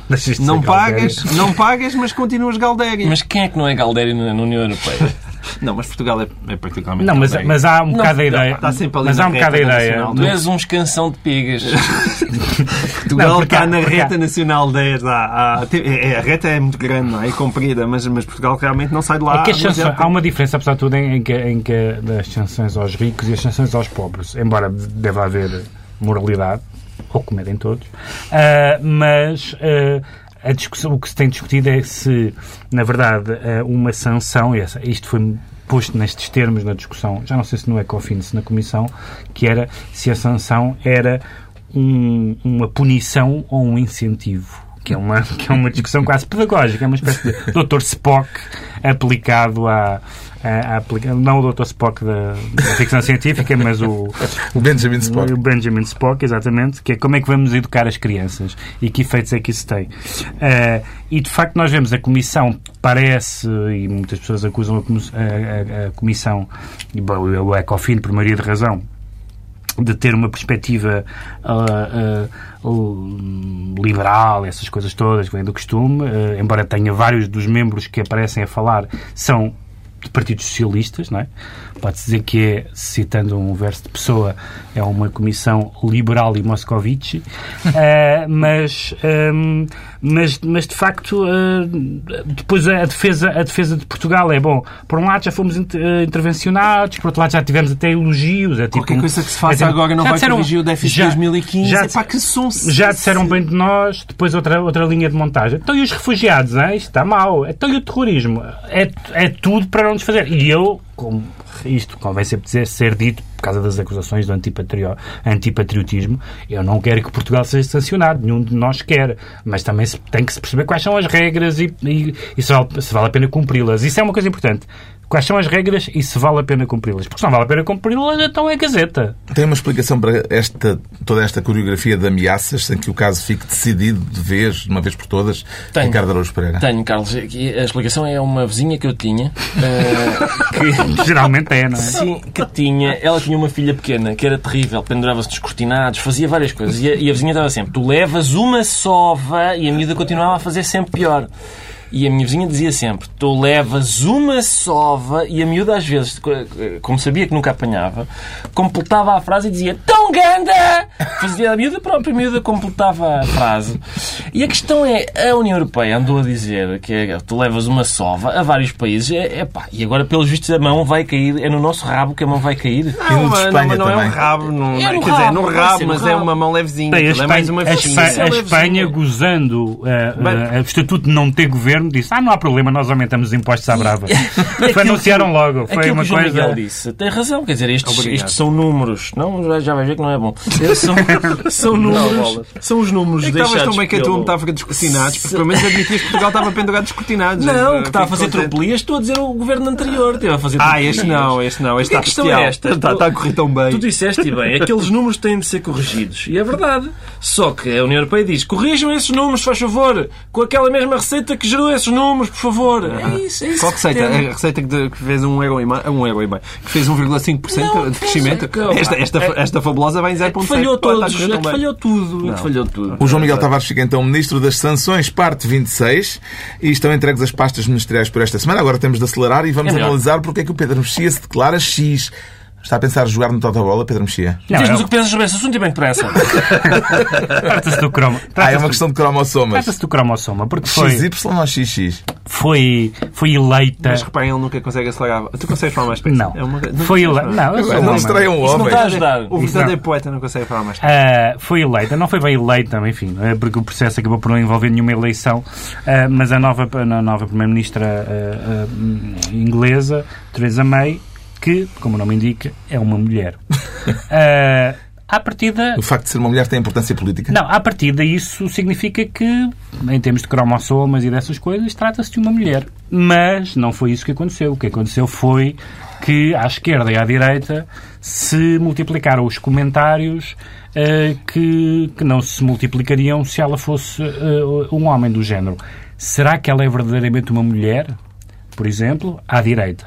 Deixas de Não pagas, galdeiro. não pagas, mas continuas galdéria. Mas quem é que não é Galdério na na União Europeia? Não, mas Portugal é, é particularmente. Não, mas, mas há um bocado a ideia. está sempre ali mas na há um bocado a ideia. Tu és um escansão de pigas. *laughs* Portugal Não, está há- na reta há- nacional 10. Há, há- tem- é- é- a reta é muito grande, não é? É comprida, mas, mas Portugal realmente não sai de lá. É que as há uma diferença, apesar de tudo, em, em que, em que das sanções aos ricos e as sanções aos pobres. Embora deva haver moralidade, ou como é em todos, ah, mas ah, a discussão, o que se tem discutido é se, na verdade, ah, uma sanção, e isto foi posto nestes termos na discussão, já não sei se no Ecofin, se na Comissão, que era se a sanção era um- uma punição ou um incentivo. Que é, uma, *laughs* que é uma discussão quase pedagógica, é uma espécie de Dr. Spock aplicado à, à, à aplica- não o Dr. Spock da, da ficção científica, mas o, *laughs* O Benjamin Spock. o Benjamin Spock, exatamente, que é como é que vamos educar as crianças e que efeitos é que isso tem. Eh, e de facto nós vemos a Comissão, parece, e muitas pessoas acusam a, a- a- a Comissão, e bom, o Ecofin, por maioria de razão, de ter uma perspectiva ah, um, liberal, essas coisas todas que vêm do costume, ah, embora tenha vários dos membros que aparecem a falar, são partidos socialistas, não é? Pode-se dizer que é, citando um verso de Pessoa, é uma comissão liberal e moscovici, Ah, *laughs* mas, ahm, mas, mas de facto ah, depois a defesa, a defesa de Portugal é bom. Por um lado já fomos inter- eh, intervencionados, por outro lado já tivemos até elogios. É tipo, Qualquer coisa que se faça é tipo- agora não vai disseram- corrigir o déficit de já- 2015. Já, Epá, que sonso. já disseram bem de nós, depois outra, outra linha de montagem. Então e os refugiados, hein? isto está mal. Então e o terrorismo? É, é tudo para não nos fazer. E eu, como isto convém sempre dizer, ser dito por causa das acusações do antipatrio- antipatriotismo, eu não quero que Portugal seja sancionado, nenhum de nós quer, mas também tem que se perceber quais são as regras e, e, e se, vale, se vale a pena cumpri-las. Isso é uma coisa importante. Quais são as regras e se vale a pena cumpri-las? Porque se não vale a pena cumpri-las, então é Gazeta. Tem uma explicação para esta, toda esta coreografia de ameaças, sem que o caso fique decidido de vez, de uma vez por todas? Tenho. Ricardo Araújo Pereira. Tenho, Carlos. A explicação é uma vizinha que eu tinha. eh, que, *laughs* Geralmente é, não é? Sim, que tinha. Ela tinha uma filha pequena que era terrível, pendurava-se nos cortinados, fazia várias coisas. E a, e a vizinha estava sempre: tu levas uma sova e a miúda continuava a fazer sempre pior. E a minha vizinha dizia sempre: tu levas uma sova e a miúda, às vezes, co- como sabia que nunca apanhava, completava a frase e dizia: tão ganda! Fazia a miúda própria, a miúda completava a frase. E a questão é: a União Europeia andou a dizer que é, tu levas uma sova a vários países, é, é pá, e agora, pelos vistos, a mão vai cair, é no nosso rabo que a mão vai cair. E no de mas- Espanha mas não é também. um rabo, não, É no quer dizer, rabo, no vai rabo, no mas é rabo. uma mão levezinha. Bem, a aquilo é mais uma Espanha, a. Espanha, a Sim, Espanha, sim. gozando eh, eh, o estatuto de não ter governo, disse: Ah, não há problema, nós aumentamos os impostos à brava. *laughs* Foi, anunciaram logo. Foi uma que o coisa. Miguel disse, tem razão, quer dizer, estes, estes são números. Não, já- já vai ver que não é bom. São, *laughs* são números. São os números É estavas tão bem que a tua metáfora dos cortinados, porque pelo menos admitias que Portugal estava pendurado dos cortinados. Não, que está a fazer tropelias, estou a dizer o governo anterior. Esteve a fazer Ah, este não, este não. Este a está bestial. é esta. Está, está a correr tão bem. Tu disseste e bem, aqueles números têm de ser corrigidos. E é verdade. Só que a União Europeia diz: corrijam esses números, faz favor, com aquela mesma receita que gerou esses números, por favor. É isso, é isso. Qual que receita? A receita que, de- que fez um euro e meio, um euro e meio, que fez 1,5% Não, de crescimento. Esta, esta, é- esta fabulosa vem em 0,7%. É que falhou todos, é falhou tudo, é que falhou tudo. O João Miguel Tavares fica então Ministro das Sanções, parte 26, e estão entregues as pastas ministeriais por esta semana. Agora temos de acelerar e vamos É analisar porque é que o Pedro Mexia se declara X. Está a pensar jogar no Totobola, Pedro Mexia? Não, Diz-nos é- o que pensas sobre esse assunto e bem depressa. *laughs* Trata-se do cromo. Ah, é Trata-se uma do- questão de cromossomas. Trata-se do cromossoma, porque foi, XY ou XX? foi, foi eleita. Mas reparem, ele nunca consegue acelerar. Tu consegues falar mais depressa? Não. É uma... Foi eleita. Não, eu sou Não um homem. um Isso não homem. está a ajudar. O verdadeiro não. poeta não consegue falar mais depressa. Ah, foi eleita, não foi bem eleita, enfim, é porque o processo acabou por não envolver nenhuma eleição, ah, mas a nova, a nova Primeira-Ministra ah, inglesa, Theresa May, que, como o nome indica, é uma mulher. Ah, *laughs* à partida, O facto de ser uma mulher tem importância política? não, à partida isso significa que, em termos de cromossomas e dessas coisas, trata-se de uma mulher. Mas não foi isso que aconteceu. O que aconteceu foi que, à esquerda e à direita, se multiplicaram os comentários eh, que, que não se multiplicariam se ela fosse eh, um homem do género. Será que ela é verdadeiramente uma mulher? Por exemplo, à direita.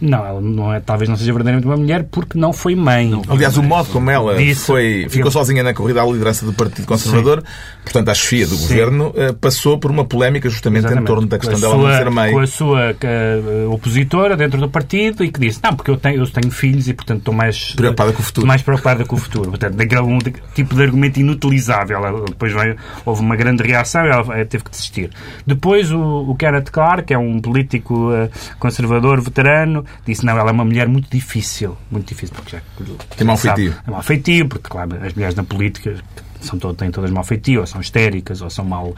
Não, ela não é, talvez não seja verdadeiramente uma mulher porque não foi mãe. Aliás, o modo como ela Disse- foi, ficou eu- sozinha na corrida à liderança do Partido Conservador, portanto, à chefia do governo, eh, passou por uma polémica justamente em Exatamente. torno da questão dela não sua- ser mãe. Com a sua eh, opositora dentro do partido e que disse, não, porque eu tenho, eu tenho filhos e, portanto, estou mais... Preocupada com o futuro. Mais preocupada com o futuro. Portanto, daquele um tipo de argumento inutilizável. Ela, depois veio, houve uma grande reação e ela eh, teve que desistir. Depois, o, o Kenneth Clark, que é um político eh, conservador veterano, disse, não, ela é uma mulher muito difícil. Muito difícil, porque já... Tem mau sabe, feitio. É mau feitio, porque, claro, as mulheres na política são to- têm todas mau feitio, ou são histéricas, ou são mal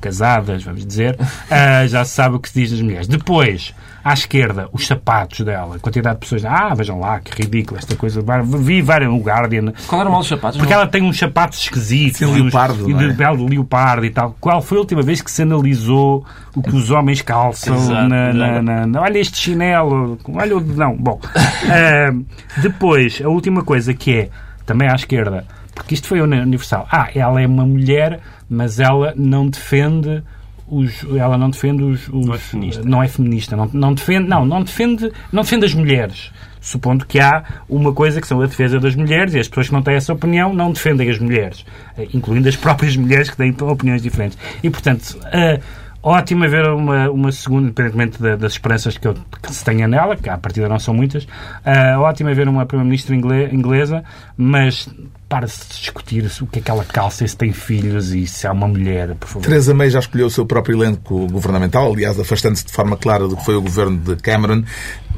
casadas, vamos dizer. *laughs* Ah, já se sabe o que se diz das mulheres. Depois, à esquerda, os sapatos dela, a quantidade de pessoas. Ah, vejam lá, que ridículo esta coisa. Vi vários no Guardian. Qual era o mal dos sapatos? Porque Não- ela tem uns sapatos esquisitos. Sim, uns- leopardo, E não é? de belo leopardo e tal. Qual foi a última vez que se analisou o que os homens calçam Exato, na, na- na- na- Olha este chinelo. Olha o dedão. Bom. *laughs* ah, depois, a última coisa que é, também à esquerda, porque isto foi universal. Ah, ela é uma mulher, mas ela não defende os, ela não defende os, os- Não é feminista. não é feminista, não, não defende, não, não defende, não defende as mulheres. Supondo que há uma coisa que são a defesa das mulheres e as pessoas que não têm essa opinião não defendem as mulheres, eh, incluindo as próprias *laughs* mulheres que têm opiniões diferentes. E, portanto, eh, ótimo haver uma, uma segunda, independentemente da- das esperanças que, eu- que se tenha nela, que à partida não são muitas, eh, ótimo haver uma primeira-ministra ingle- inglesa, mas para-se discutir o que é que ela calça se tem filhos e se é uma mulher, por favor. Teresa May já escolheu o seu próprio elenco governamental, aliás, afastando-se de forma clara do que foi o governo de Cameron.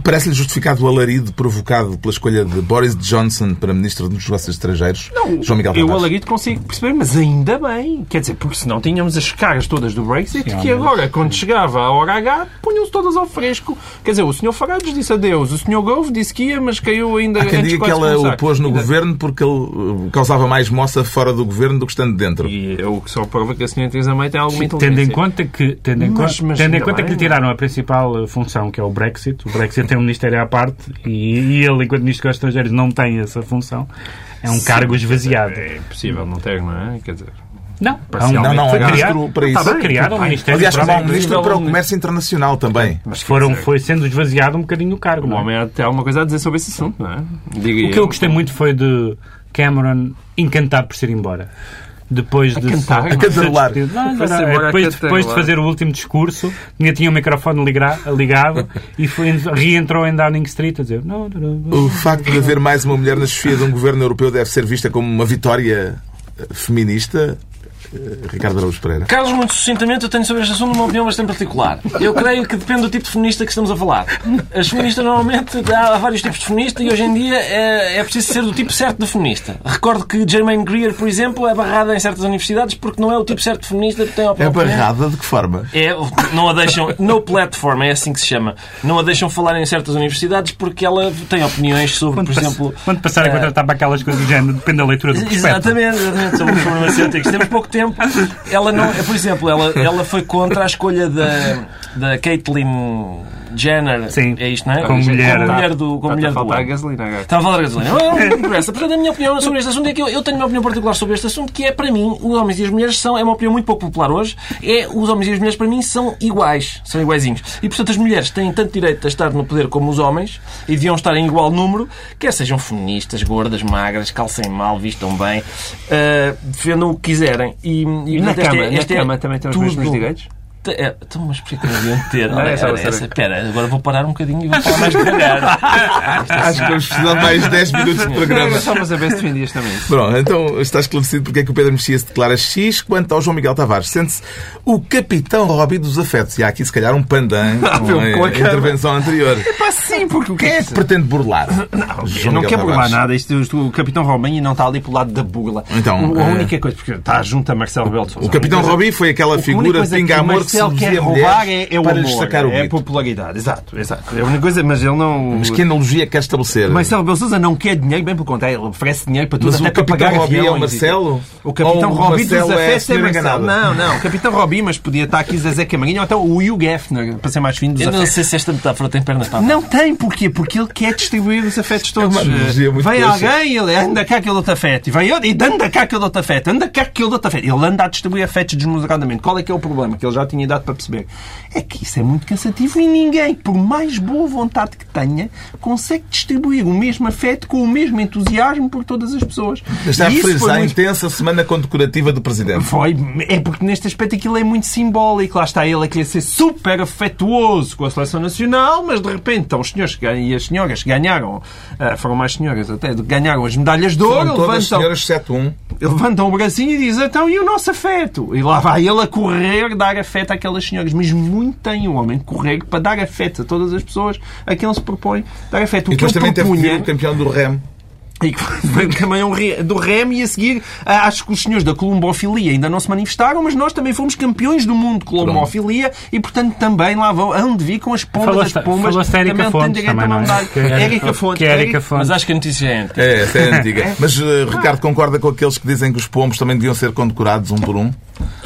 Parece-lhe justificado o alarido provocado pela escolha de Boris Johnson para Ministro dos Negócios Estrangeiros? João Miguel Eu, Tavares. Alarido, consigo perceber, mas ainda bem. Quer dizer, porque senão tínhamos as caras todas do Brexit, Sim, que agora, quando chegava a hora H, punham-se todas ao fresco. Quer dizer, o Sr. Farage disse adeus, o Sr. Gove disse que ia, mas caiu ainda Há quem antes diga que ela começar. o pôs no Ainda- governo porque ele uh, causava mais moça fora do governo do que estando dentro. E é o que só prova que a Sra. Teresa May tem alguma Tendo inteligência. em conta que, tendo em Mas- conta, mas tendo em conta que bem, lhe tiraram a principal eh, função, que é o Brexit, o Brexit tem um ministério à parte e, e ele, enquanto Ministro dos Estrangeiros, não tem essa função. É um cargo esvaziado. É impossível não ter, não é? Quer dizer, Não. Não, não, foi é criado, para isso. foi criado um Bem, ministério Aliás, como há um para- ministro para o comércio internacional também. mas foram, foi sendo esvaziado um bocadinho o cargo. O não é? homem tem alguma coisa a dizer sobre esse assunto, não é? Diga O que eu gostei muito foi de Cameron encantado por ser embora. Depois de cantar? de- A cantarolar. de- depois, depois de fazer o último discurso, tinha, tinha o microfone ligado e foi, reentrou em Downing Street a dizer. Não, não, não. O facto de haver mais uma mulher na chefia de um governo europeu deve ser vista como uma vitória eh, feminista? Eh, Ricardo Araújo Pereira. Carlos, muito sucintamente, eu tenho sobre este assunto uma opinião bastante particular. Eu creio que depende do tipo de feminista que estamos a falar. As feministas, normalmente, há vários tipos de feminista e hoje em dia é, é preciso ser do tipo certo de feminista. Recordo que Germaine Greer, por exemplo, é barrada em certas universidades porque não é o tipo certo de feminista que tem a É opinião. barrada de que forma? É, não a deixam, no platform, é assim que se chama, não a deixam falar em certas universidades porque ela tem opiniões sobre, Quando, por pass- exemplo. quando passarem a eh, contratar para aquelas coisas do género, depende da leitura do prospecto. Exatamente, exatamente, sobre os farmacêuticos. Temos pouco tempo. Ela não, por exemplo, ela, ela foi contra a escolha da, da Caitlyn Jenner. Sim. É isto, não é? Como mulher. Como mulher do, Está mulher a do a gasolina agora. Estava a falar da gasolina. Não, não *laughs* interessa. Portanto, a minha opinião sobre este assunto é que eu, eu tenho uma opinião particular sobre este assunto, que é, para mim, os homens e as mulheres são, é uma opinião muito pouco popular hoje, é os homens e as mulheres, para mim, são iguais. São iguaizinhos. E, portanto, as mulheres têm tanto direito a estar no poder como os homens e deviam estar em igual número, quer sejam feministas, gordas, magras, calcem mal, vistam bem, ah, defendam o que quiserem. E, e, E na cama, é- na é cama também tem os mesmos direitos? É, então, mas porquê que não deviam ter? Não, Olha, é só olha, saber. essa- Espera, agora vou parar um bocadinho e vou falar mais devagar. *laughs* Acho que vamos precisar de mais 10 minutos de programa. Era só para saber se defendias também. Pronto, então está esclarecido porque é que o Pedro Mexia se declara X quanto ao João Miguel Tavares. Sente-se o capitão Robbie dos afetos. E há aqui, se calhar, um pandan *laughs* com a a intervenção anterior. Pá, sim, porque o que Quem é que pretende burlar? Eu João não Miguel quero burlar nada. Isto, o Capitão Robinho não está ali pelo lado da burla. Então, O- a eh, única coisa, porque está junto a Marcelo Rebelo de Sousa. O capitão A Robbie foi aquela a figura de coisa pinga que Marcelo quer roubar é, é o para amor, sacar o é a popularidade. Exato, exato. É a única coisa, mas ele não... Mas que analogia quer estabelecer? Marcelo Rebelo de Sousa não quer dinheiro, bem pelo contrário, ele oferece dinheiro para tudo, Mas até o para capitão pagar Robbie é o Marcelo? O capitão Robbie dos Marcelo é é Marcelo. Não, não, o capitão Robbie, mas podia estar aqui Zezé Camarinha ou até o Hugh Geffner, para ser mais fino dos Eu não sei se esta metáfora tem pernas para Não tem, porquê? Porque ele quer distribuir os afetos todos. *laughs* É uma analogia muito Vem alguém, ele anda cá aquele outro afeto. E vem outro, e anda cá aquele outro afeto. Anda cá aquele outro afeto. Ele anda a distribuir afetos desmesuradamente. Qual é que é o problema? Que ele já tinha tinha idade para perceber. É que isso é muito cansativo e ninguém, por mais boa vontade que tenha, consegue distribuir o mesmo afeto com o mesmo entusiasmo por todas as pessoas. Está a referir-se à muito- intensa semana condecorativa do Presidente. foi, é porque neste aspecto aquilo é muito simbólico. Lá está ele a querer ser super afetuoso com a seleção nacional, mas de repente estão os senhores e as senhoras que ganharam, ah, foram mais senhoras até, ganharam as medalhas de ouro, levantam, senhoras, exceto um. levantam o bracinho e dizem então e o nosso afeto? E lá vai ele a correr dar afeto àquelas senhoras. Mas muito tem o homem correr para dar afeto a todas as pessoas a quem ele se propõe dar afeto. O E que ele também teve propunha... o campeão do REM. *laughs* E que foi também um re- do REM e a seguir acho que os senhores da colombofilia ainda não se manifestaram, mas nós também fomos campeões do mundo de colombofilia e portanto também lá vão aonde vi com as pombas, Falou-se- as pombas da Érica também Fontes direito também, não é? Que é- Érica Fontes. que é Érica Fontes. Mas acho que a notícia é antiga. É, essa é antiga. Mas eh, Ricardo concorda com aqueles que dizem que os pombos também deviam ser condecorados um por um?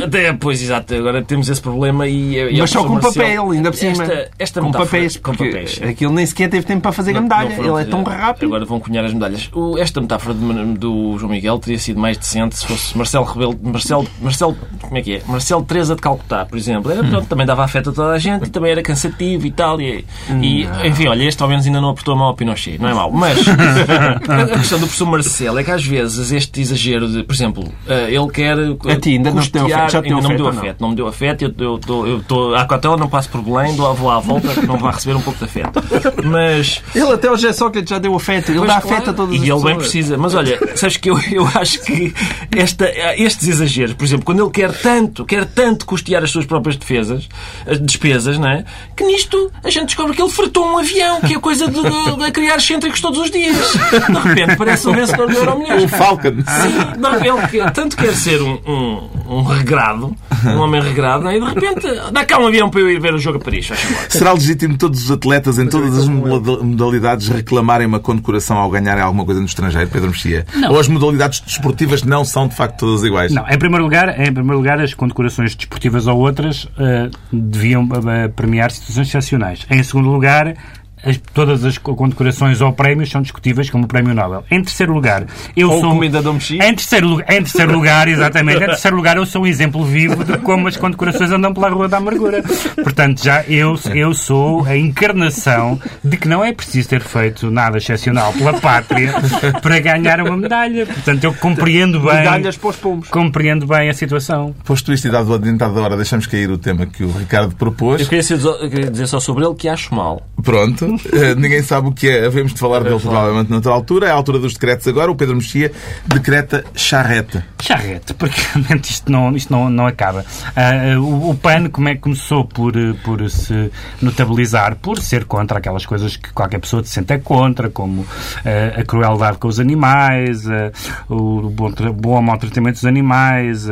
Até, pois, exato. Agora temos esse problema e... e Mas a só com Marcelo- papel, ainda por cima. Esta, esta com metáfora- papéis, com papéis. aquilo nem sequer teve tempo para fazer a Não- medalha. não foram Ele é tão rápido. Agora vão cunhar as medalhas. O- esta metáfora de- do João Miguel teria sido mais decente se fosse Marcelo Rebelo. Marcelo, Marcelo, como é que é? Marcelo Teresa de Calcutá, por exemplo. Era, pronto, também dava afeto a toda a gente, também era cansativo e tal. E, e, enfim, olha, este ao menos ainda não apertou a mão ao Pinochet, não é mau. Mas *laughs* a a questão do professor Marcelo é que às vezes este exagero de, por exemplo, eh, ele quer. A ti ainda não te deu afeto? Já te deu ainda não me deu afeto não? me deu afeto. Eu- Eu estou eu estou à cautela, não passo por Belém, dou, vou à volta, que não vai receber um pouco de afeto. *laughs* Mas. Ele até o José Sócrates já deu afeto. Ele Pois, dá claro. afeto a todas e as ele pessoas. bem precisa. Mas olha, sabes que eu, eu acho que esta, estes exageros, por exemplo, quando ele quer tanto, quer tanto custear as suas próprias defesas, as despesas, não é? Que nisto a gente descobre que ele fretou um avião, que é coisa de, de- de criar excêntricos todos os dias. De repente parece um vencedor do Euro Milhões. O Falcon. Sim, não, ele que- tanto quer ser um, um, um regrado, um homem regrado, é? e de repente dá cá um avião para eu ir ver o jogo a Paris. Será legítimo todos os atletas em todas as moda- modalidades reclamarem uma condecoração ao ganharem alguma coisa no estrangeiro, Pedro Mexia? Não. Ou as modalidades desportivas não são de facto todas iguais? Não, em primeiro lugar, em primeiro lugar as condecorações desportivas ou outras eh, deviam eh, premiar situações excepcionais. Em segundo lugar, as- todas as condecorações ou prémios são discutíveis como o Prémio Nobel. Em terceiro lugar, eu Ou sou um- comida de Omexi. em terceiro, lugar- em terceiro lugar, exatamente, em terceiro lugar eu sou um exemplo vivo de como as condecorações andam pela Rua da Amargura. Portanto, já eu, eu sou a encarnação de que não é preciso ter feito nada excepcional pela pátria para ganhar uma medalha. Portanto, eu compreendo bem, Medalhas para os pombos. compreendo bem a situação. Posto isto e dado o adiantado da hora, deixamos cair o tema que o Ricardo propôs. Eu queria dizer só sobre ele que acho mal. Pronto, *laughs* Eh, ninguém sabe o que é. Havemos de falar dele provavelmente noutra altura. É a altura dos decretos agora. O Pedro Mexia decreta charrete. Charrete, porque realmente isto não, isto não, não acaba. Ah, o, o PAN como é que começou por, por se notabilizar, por ser contra aquelas coisas que qualquer pessoa se sente é contra, como ah, a crueldade com os animais, ah, o bom, bom maltratamento dos animais,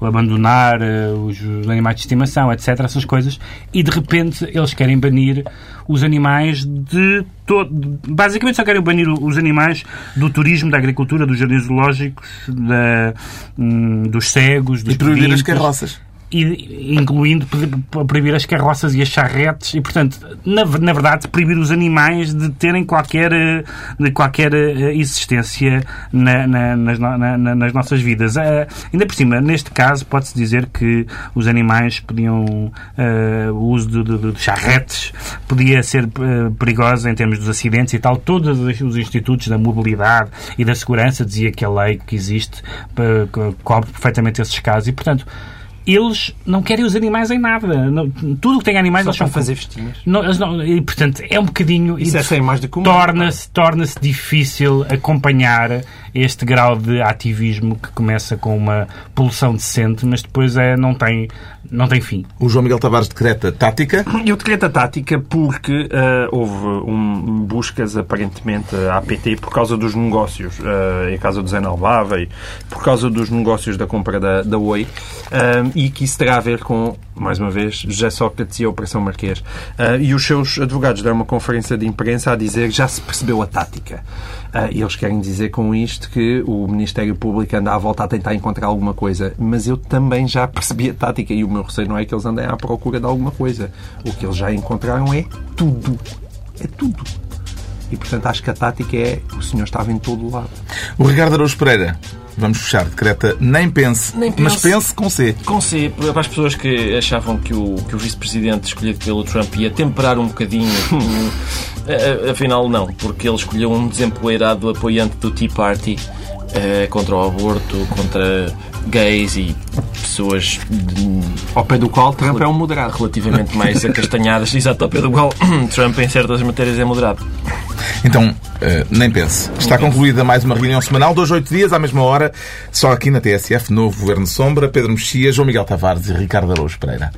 o abandonar os animais de estimação, etc. Essas coisas. E de repente eles querem banir os animais de todo. Basicamente só querem banir os animais do turismo, da agricultura, dos jardins zoológicos, da, hum, dos cegos, dos E proibir as carroças. Incluindo pro- proibir as carroças e as charretes e, portanto, na, na verdade, proibir os animais de terem qualquer, eh, de qualquer eh, existência na- na- nas, nas nossas vidas. Eh, ainda por cima, neste caso, pode-se dizer que os animais podiam, eh, o uso de, de- de charretes podia ser eh, perigoso em termos dos acidentes e tal. Todos os- os institutos da mobilidade e da segurança dizia que a lei que existe co- cobre perfeitamente esses casos e, portanto, eles não querem os animais em nada. Não- tudo o que tem animais Só para fazer festinhas. não, não- e, portanto, é um bocadinho. Isso e é sem mais do que. Torna-se torna difícil acompanhar este grau de ativismo que começa com uma poluição decente, mas depois é, não, tem, não tem fim. O João Miguel Tavares decreta tática. Eu decreto a tática porque ah, houve um, buscas, aparentemente, à APT por causa dos negócios, ah, em casa do Zé Nalbava e por causa dos negócios da compra da, da Oi, ah, e que isso terá a ver com, mais uma vez, José Sócrates e a Operação Marquês. Ah, e os seus advogados deram uma conferência de imprensa a dizer que já se percebeu a tática. Ah, e eles querem dizer com isto que o Ministério Público anda à volta a tentar encontrar alguma coisa. Mas eu também já percebi a tática e o meu receio não é que eles andem à procura de alguma coisa. O que eles já encontraram é tudo. É tudo. E, portanto, acho que a tática é o senhor estava em todo lado. O Ricardo Araújo Pereira vamos fechar, decreta nem pense, Nem mas pense. pense com C. Com C, para as pessoas que achavam que o, que o vice-presidente escolhido pelo Trump ia temperar um bocadinho, *laughs* afinal não, porque ele escolheu um desempoeirado apoiante do Tea Party eh, contra o aborto, contra gays e pessoas de- Ao pé do qual Trump é um moderado. relativamente mais *laughs* acastanhadas, exato, ao pé do qual *clears throat* Trump em certas matérias é moderado. Então, eh, nem pense. Está concluída mais uma reunião semanal, dois, oito dias, à mesma hora, só aqui na TSF, novo Governo Sombra, Pedro Mexia, João Miguel Tavares e Ricardo Araújo Pereira.